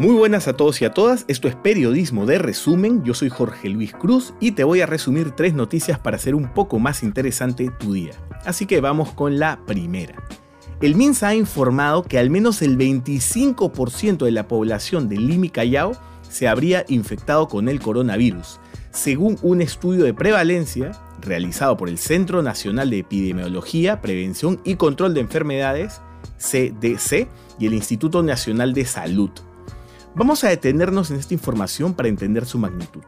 Muy buenas a todos y a todas, esto es Periodismo de Resumen, yo soy Jorge Luis Cruz y te voy a resumir tres noticias para hacer un poco más interesante tu día. Así que vamos con la primera. El MINSA ha informado que al menos el 25% de la población de Lima y Callao se habría infectado con el coronavirus, según un estudio de prevalencia realizado por el Centro Nacional de Epidemiología, Prevención y Control de Enfermedades, CDC, y el Instituto Nacional de Salud. Vamos a detenernos en esta información para entender su magnitud.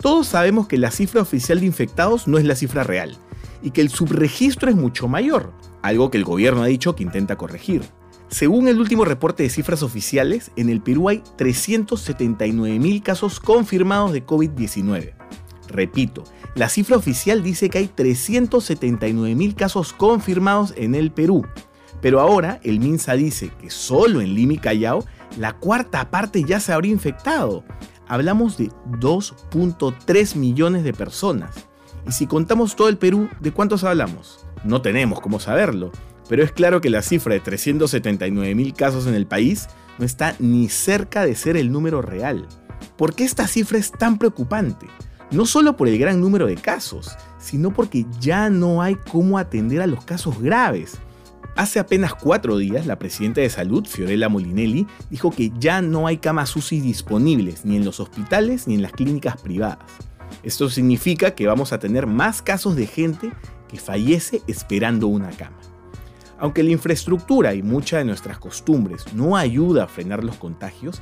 Todos sabemos que la cifra oficial de infectados no es la cifra real y que el subregistro es mucho mayor, algo que el gobierno ha dicho que intenta corregir. Según el último reporte de cifras oficiales, en el Perú hay 379.000 casos confirmados de COVID-19. Repito, la cifra oficial dice que hay 379.000 casos confirmados en el Perú, pero ahora el MINSA dice que solo en Lima y Callao la cuarta parte ya se habría infectado. Hablamos de 2.3 millones de personas. Y si contamos todo el Perú, ¿de cuántos hablamos? No tenemos cómo saberlo, pero es claro que la cifra de 379 mil casos en el país no está ni cerca de ser el número real. ¿Por qué esta cifra es tan preocupante? No solo por el gran número de casos, sino porque ya no hay cómo atender a los casos graves. Hace apenas cuatro días, la presidenta de salud, Fiorella Molinelli, dijo que ya no hay camas UCI disponibles ni en los hospitales ni en las clínicas privadas. Esto significa que vamos a tener más casos de gente que fallece esperando una cama. Aunque la infraestructura y muchas de nuestras costumbres no ayuda a frenar los contagios,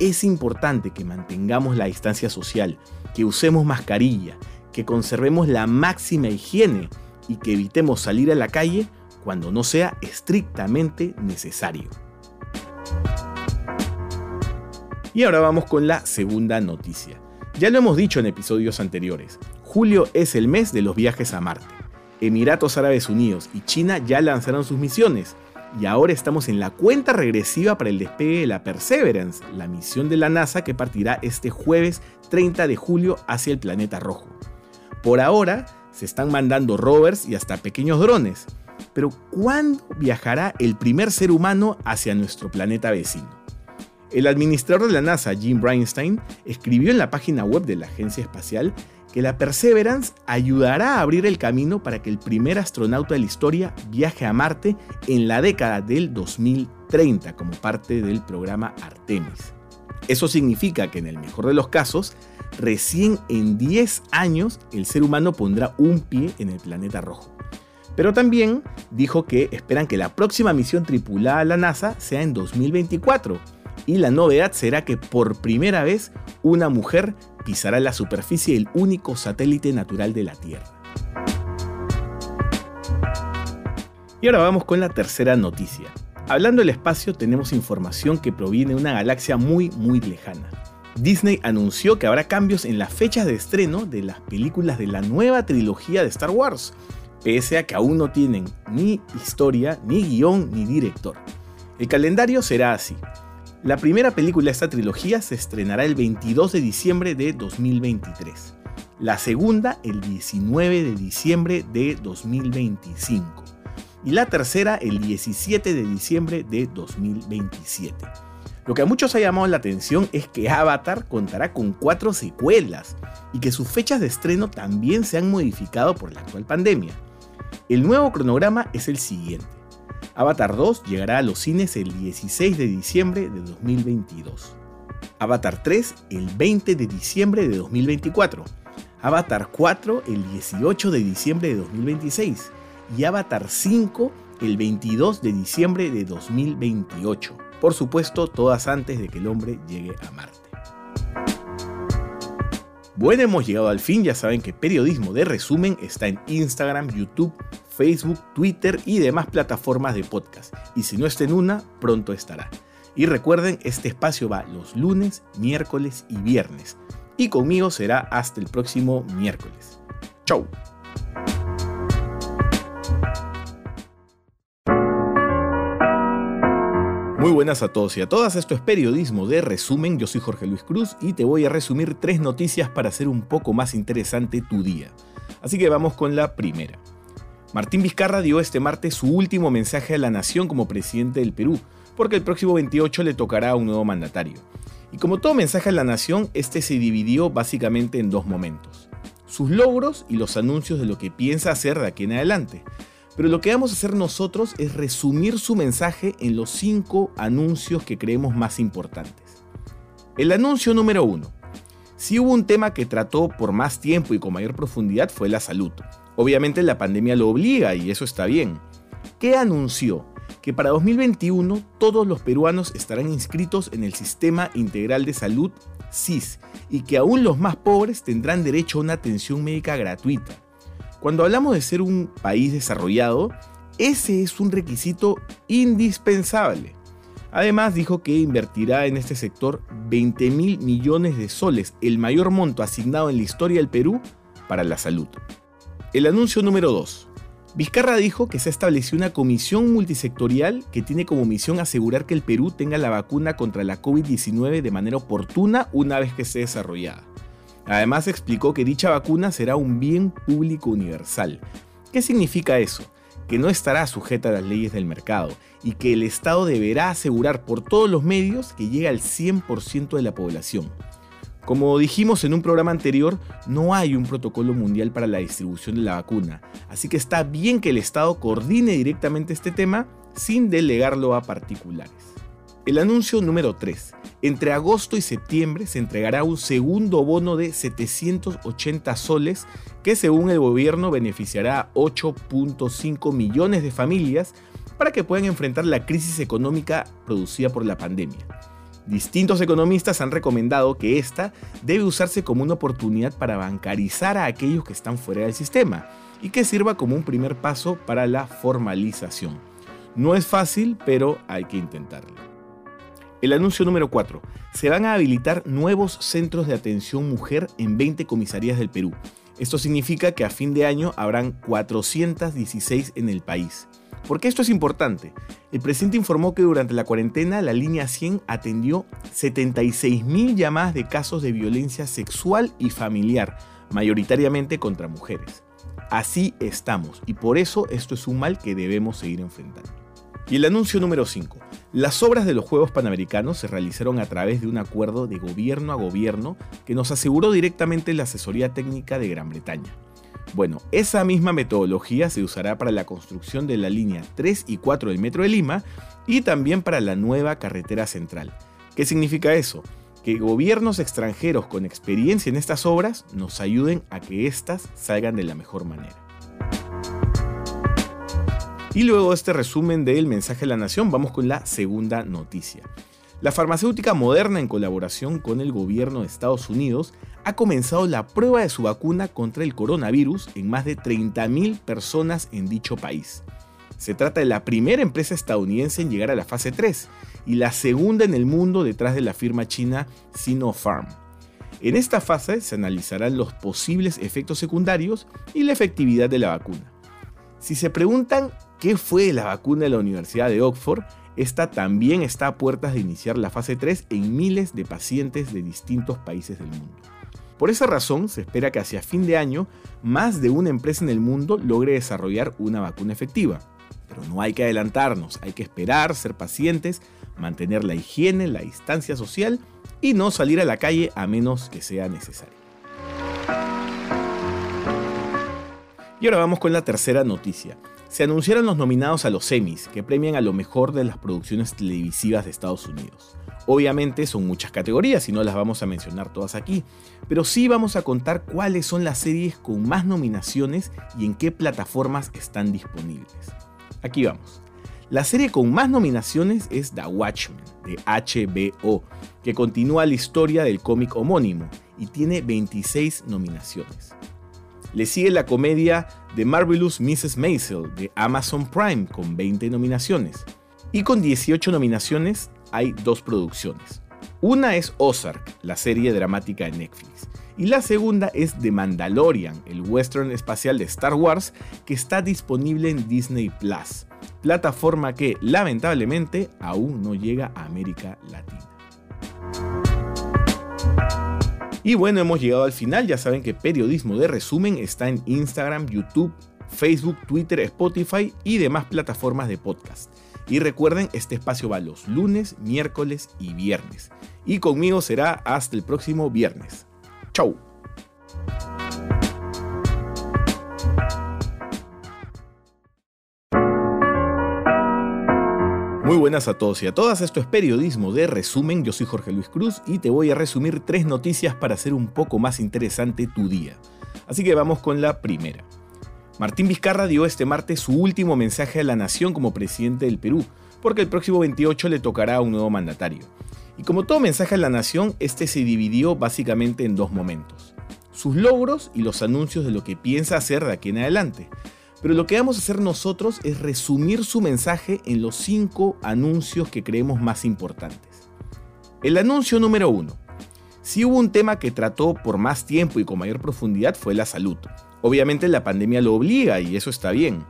es importante que mantengamos la distancia social, que usemos mascarilla, que conservemos la máxima higiene y que evitemos salir a la calle cuando no sea estrictamente necesario. Y ahora vamos con la segunda noticia. Ya lo hemos dicho en episodios anteriores, julio es el mes de los viajes a Marte. Emiratos Árabes Unidos y China ya lanzaron sus misiones, y ahora estamos en la cuenta regresiva para el despegue de la Perseverance, la misión de la NASA que partirá este jueves 30 de julio hacia el planeta rojo. Por ahora, se están mandando rovers y hasta pequeños drones, pero ¿cuándo viajará el primer ser humano hacia nuestro planeta vecino? El administrador de la NASA, Jim Breinstein, escribió en la página web de la agencia espacial que la Perseverance ayudará a abrir el camino para que el primer astronauta de la historia viaje a Marte en la década del 2030 como parte del programa Artemis. Eso significa que en el mejor de los casos, recién en 10 años el ser humano pondrá un pie en el planeta rojo. Pero también dijo que esperan que la próxima misión tripulada a la NASA sea en 2024. Y la novedad será que por primera vez una mujer pisará la superficie del único satélite natural de la Tierra. Y ahora vamos con la tercera noticia. Hablando del espacio tenemos información que proviene de una galaxia muy muy lejana. Disney anunció que habrá cambios en las fechas de estreno de las películas de la nueva trilogía de Star Wars, pese a que aún no tienen ni historia, ni guion, ni director. El calendario será así. La primera película de esta trilogía se estrenará el 22 de diciembre de 2023. La segunda el 19 de diciembre de 2025. Y la tercera el 17 de diciembre de 2027. Lo que a muchos ha llamado la atención es que Avatar contará con cuatro secuelas y que sus fechas de estreno también se han modificado por la actual pandemia. El nuevo cronograma es el siguiente. Avatar 2 llegará a los cines el 16 de diciembre de 2022. Avatar 3 el 20 de diciembre de 2024. Avatar 4 el 18 de diciembre de 2026. Y Avatar 5 el 22 de diciembre de 2028. Por supuesto, todas antes de que el hombre llegue a Marte. Bueno, hemos llegado al fin, ya saben que Periodismo de Resumen está en Instagram, YouTube, Facebook, Twitter y demás plataformas de podcast. Y si no está en una, pronto estará. Y recuerden, este espacio va los lunes, miércoles y viernes. Y conmigo será hasta el próximo miércoles. ¡Chau! Muy buenas a todos y a todas, esto es Periodismo de Resumen, yo soy Jorge Luis Cruz y te voy a resumir tres noticias para hacer un poco más interesante tu día. Así que vamos con la primera. Martín Vizcarra dio este martes su último mensaje a la nación como presidente del Perú, porque el próximo 28 le tocará a un nuevo mandatario. Y como todo mensaje a la nación, este se dividió básicamente en dos momentos. Sus logros y los anuncios de lo que piensa hacer de aquí en adelante. Pero lo que vamos a hacer nosotros es resumir su mensaje en los cinco anuncios que creemos más importantes. El anuncio número uno. Si hubo un tema que trató por más tiempo y con mayor profundidad fue la salud. Obviamente la pandemia lo obliga y eso está bien. ¿Qué anunció? que para 2021 todos los peruanos estarán inscritos en el Sistema Integral de Salud SIS y que aún los más pobres tendrán derecho a una atención médica gratuita. Cuando hablamos de ser un país desarrollado, ese es un requisito indispensable. Además dijo que invertirá en este sector 20 mil millones de soles, el mayor monto asignado en la historia del Perú para la salud. El anuncio número 2. Vizcarra dijo que se estableció una comisión multisectorial que tiene como misión asegurar que el Perú tenga la vacuna contra la COVID-19 de manera oportuna una vez que esté desarrollada. Además explicó que dicha vacuna será un bien público universal. ¿Qué significa eso? Que no estará sujeta a las leyes del mercado y que el Estado deberá asegurar por todos los medios que llegue al 100% de la población. Como dijimos en un programa anterior, no hay un protocolo mundial para la distribución de la vacuna, así que está bien que el Estado coordine directamente este tema sin delegarlo a particulares. El anuncio número 3. Entre agosto y septiembre se entregará un segundo bono de 780 soles que según el gobierno beneficiará a 8.5 millones de familias para que puedan enfrentar la crisis económica producida por la pandemia. Distintos economistas han recomendado que esta debe usarse como una oportunidad para bancarizar a aquellos que están fuera del sistema y que sirva como un primer paso para la formalización. No es fácil, pero hay que intentarlo. El anuncio número 4. Se van a habilitar nuevos centros de atención mujer en 20 comisarías del Perú. Esto significa que a fin de año habrán 416 en el país. ¿Por qué esto es importante? El presidente informó que durante la cuarentena la línea 100 atendió 76.000 llamadas de casos de violencia sexual y familiar, mayoritariamente contra mujeres. Así estamos y por eso esto es un mal que debemos seguir enfrentando. Y el anuncio número 5. Las obras de los Juegos Panamericanos se realizaron a través de un acuerdo de gobierno a gobierno que nos aseguró directamente la asesoría técnica de Gran Bretaña. Bueno, esa misma metodología se usará para la construcción de la línea 3 y 4 del Metro de Lima y también para la nueva carretera central. ¿Qué significa eso? Que gobiernos extranjeros con experiencia en estas obras nos ayuden a que éstas salgan de la mejor manera. Y luego de este resumen del mensaje a la nación, vamos con la segunda noticia. La farmacéutica Moderna, en colaboración con el gobierno de Estados Unidos, ha comenzado la prueba de su vacuna contra el coronavirus en más de 30.000 personas en dicho país. Se trata de la primera empresa estadounidense en llegar a la fase 3 y la segunda en el mundo detrás de la firma china Sinopharm. En esta fase se analizarán los posibles efectos secundarios y la efectividad de la vacuna. Si se preguntan qué fue la vacuna de la Universidad de Oxford, esta también está a puertas de iniciar la fase 3 en miles de pacientes de distintos países del mundo. Por esa razón, se espera que hacia fin de año más de una empresa en el mundo logre desarrollar una vacuna efectiva. Pero no hay que adelantarnos, hay que esperar, ser pacientes, mantener la higiene, la distancia social y no salir a la calle a menos que sea necesario. Y ahora vamos con la tercera noticia se anunciaron los nominados a los Emmys, que premian a lo mejor de las producciones televisivas de Estados Unidos. Obviamente son muchas categorías y no las vamos a mencionar todas aquí, pero sí vamos a contar cuáles son las series con más nominaciones y en qué plataformas están disponibles. Aquí vamos. La serie con más nominaciones es The Watchmen, de HBO, que continúa la historia del cómic homónimo y tiene 26 nominaciones. Le sigue la comedia The Marvelous Mrs. Maisel de Amazon Prime con 20 nominaciones. Y con 18 nominaciones hay dos producciones. Una es Ozark, la serie dramática de Netflix. Y la segunda es The Mandalorian, el western espacial de Star Wars, que está disponible en Disney Plus, plataforma que lamentablemente aún no llega a América Latina. Y bueno, hemos llegado al final. Ya saben que Periodismo de Resumen está en Instagram, YouTube, Facebook, Twitter, Spotify y demás plataformas de podcast. Y recuerden, este espacio va los lunes, miércoles y viernes. Y conmigo será hasta el próximo viernes. ¡Chau! Muy buenas a todos y a todas, esto es Periodismo de Resumen, yo soy Jorge Luis Cruz y te voy a resumir tres noticias para hacer un poco más interesante tu día. Así que vamos con la primera. Martín Vizcarra dio este martes su último mensaje a la nación como presidente del Perú, porque el próximo 28 le tocará a un nuevo mandatario. Y como todo mensaje a la nación, este se dividió básicamente en dos momentos. Sus logros y los anuncios de lo que piensa hacer de aquí en adelante. Pero lo que vamos a hacer nosotros es resumir su mensaje en los cinco anuncios que creemos más importantes. El anuncio número uno. Si hubo un tema que trató por más tiempo y con mayor profundidad fue la salud. Obviamente la pandemia lo obliga y eso está bien.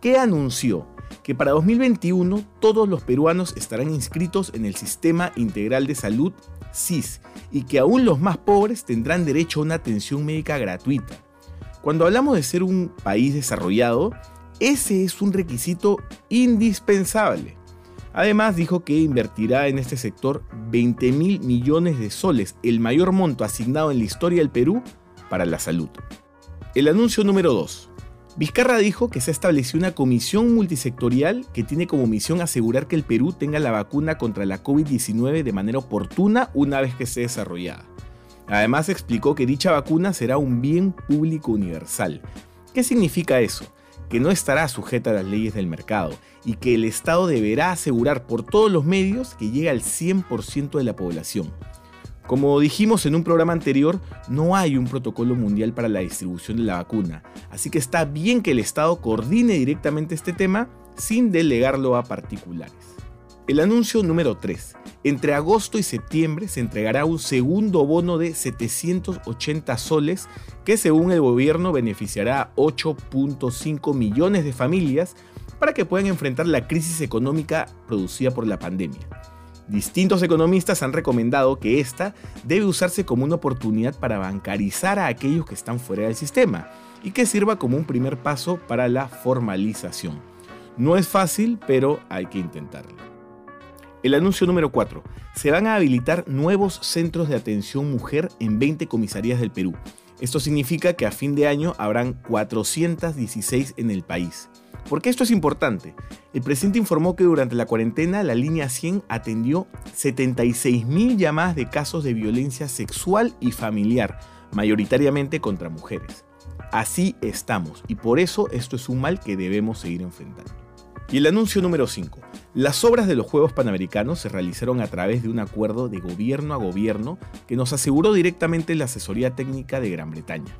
¿Qué anunció? Que para 2021 todos los peruanos estarán inscritos en el Sistema Integral de Salud SIS y que aún los más pobres tendrán derecho a una atención médica gratuita. Cuando hablamos de ser un país desarrollado, ese es un requisito indispensable. Además dijo que invertirá en este sector 20 mil millones de soles, el mayor monto asignado en la historia del Perú para la salud. El anuncio número 2. Vizcarra dijo que se estableció una comisión multisectorial que tiene como misión asegurar que el Perú tenga la vacuna contra la COVID-19 de manera oportuna una vez que esté desarrollada. Además explicó que dicha vacuna será un bien público universal. ¿Qué significa eso? Que no estará sujeta a las leyes del mercado y que el Estado deberá asegurar por todos los medios que llegue al 100% de la población. Como dijimos en un programa anterior, no hay un protocolo mundial para la distribución de la vacuna, así que está bien que el Estado coordine directamente este tema sin delegarlo a particulares. El anuncio número 3. Entre agosto y septiembre se entregará un segundo bono de 780 soles que según el gobierno beneficiará a 8.5 millones de familias para que puedan enfrentar la crisis económica producida por la pandemia. Distintos economistas han recomendado que esta debe usarse como una oportunidad para bancarizar a aquellos que están fuera del sistema y que sirva como un primer paso para la formalización. No es fácil, pero hay que intentarlo. El anuncio número 4. Se van a habilitar nuevos centros de atención mujer en 20 comisarías del Perú. Esto significa que a fin de año habrán 416 en el país. ¿Por qué esto es importante? El presidente informó que durante la cuarentena la línea 100 atendió 76.000 llamadas de casos de violencia sexual y familiar, mayoritariamente contra mujeres. Así estamos y por eso esto es un mal que debemos seguir enfrentando. Y el anuncio número 5. Las obras de los Juegos Panamericanos se realizaron a través de un acuerdo de gobierno a gobierno que nos aseguró directamente la asesoría técnica de Gran Bretaña.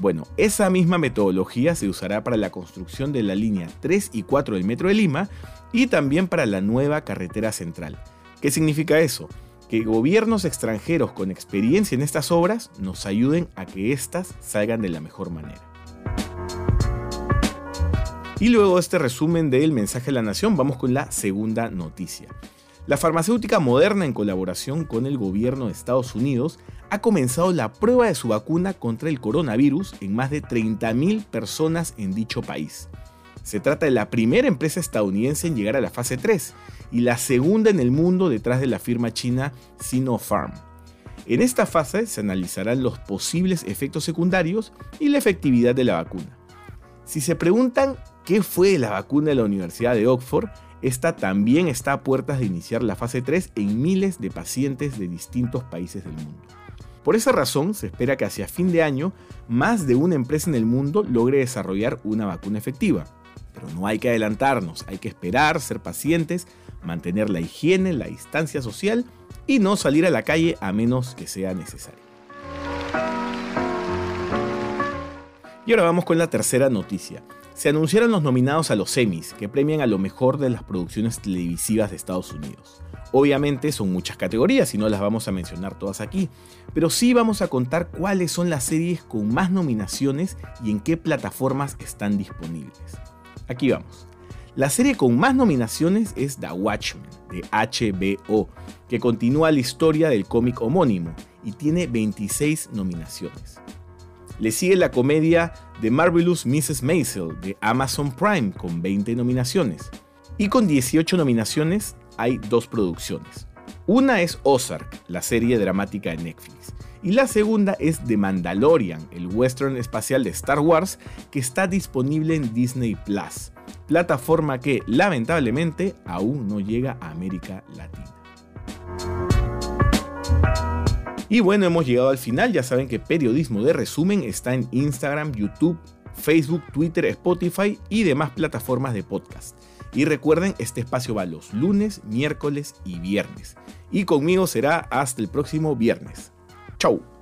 Bueno, esa misma metodología se usará para la construcción de la línea 3 y 4 del Metro de Lima y también para la nueva carretera central. ¿Qué significa eso? Que gobiernos extranjeros con experiencia en estas obras nos ayuden a que éstas salgan de la mejor manera. Y luego de este resumen del mensaje de la nación, vamos con la segunda noticia. La farmacéutica Moderna, en colaboración con el gobierno de Estados Unidos, ha comenzado la prueba de su vacuna contra el coronavirus en más de 30.000 personas en dicho país. Se trata de la primera empresa estadounidense en llegar a la fase 3 y la segunda en el mundo detrás de la firma china Sinopharm. En esta fase se analizarán los posibles efectos secundarios y la efectividad de la vacuna. Si se preguntan qué fue la vacuna de la Universidad de Oxford, esta también está a puertas de iniciar la fase 3 en miles de pacientes de distintos países del mundo. Por esa razón, se espera que hacia fin de año más de una empresa en el mundo logre desarrollar una vacuna efectiva. Pero no hay que adelantarnos, hay que esperar, ser pacientes, mantener la higiene, la distancia social y no salir a la calle a menos que sea necesario. Y ahora vamos con la tercera noticia. Se anunciaron los nominados a los Emmys, que premian a lo mejor de las producciones televisivas de Estados Unidos. Obviamente son muchas categorías y no las vamos a mencionar todas aquí, pero sí vamos a contar cuáles son las series con más nominaciones y en qué plataformas están disponibles. Aquí vamos. La serie con más nominaciones es The Watchmen, de HBO, que continúa la historia del cómic homónimo y tiene 26 nominaciones. Le sigue la comedia The Marvelous Mrs. Maisel de Amazon Prime con 20 nominaciones. Y con 18 nominaciones hay dos producciones. Una es Ozark, la serie dramática de Netflix. Y la segunda es The Mandalorian, el western espacial de Star Wars, que está disponible en Disney Plus, plataforma que lamentablemente aún no llega a América Latina. Y bueno, hemos llegado al final. Ya saben que Periodismo de Resumen está en Instagram, YouTube, Facebook, Twitter, Spotify y demás plataformas de podcast. Y recuerden, este espacio va los lunes, miércoles y viernes. Y conmigo será hasta el próximo viernes. Chau.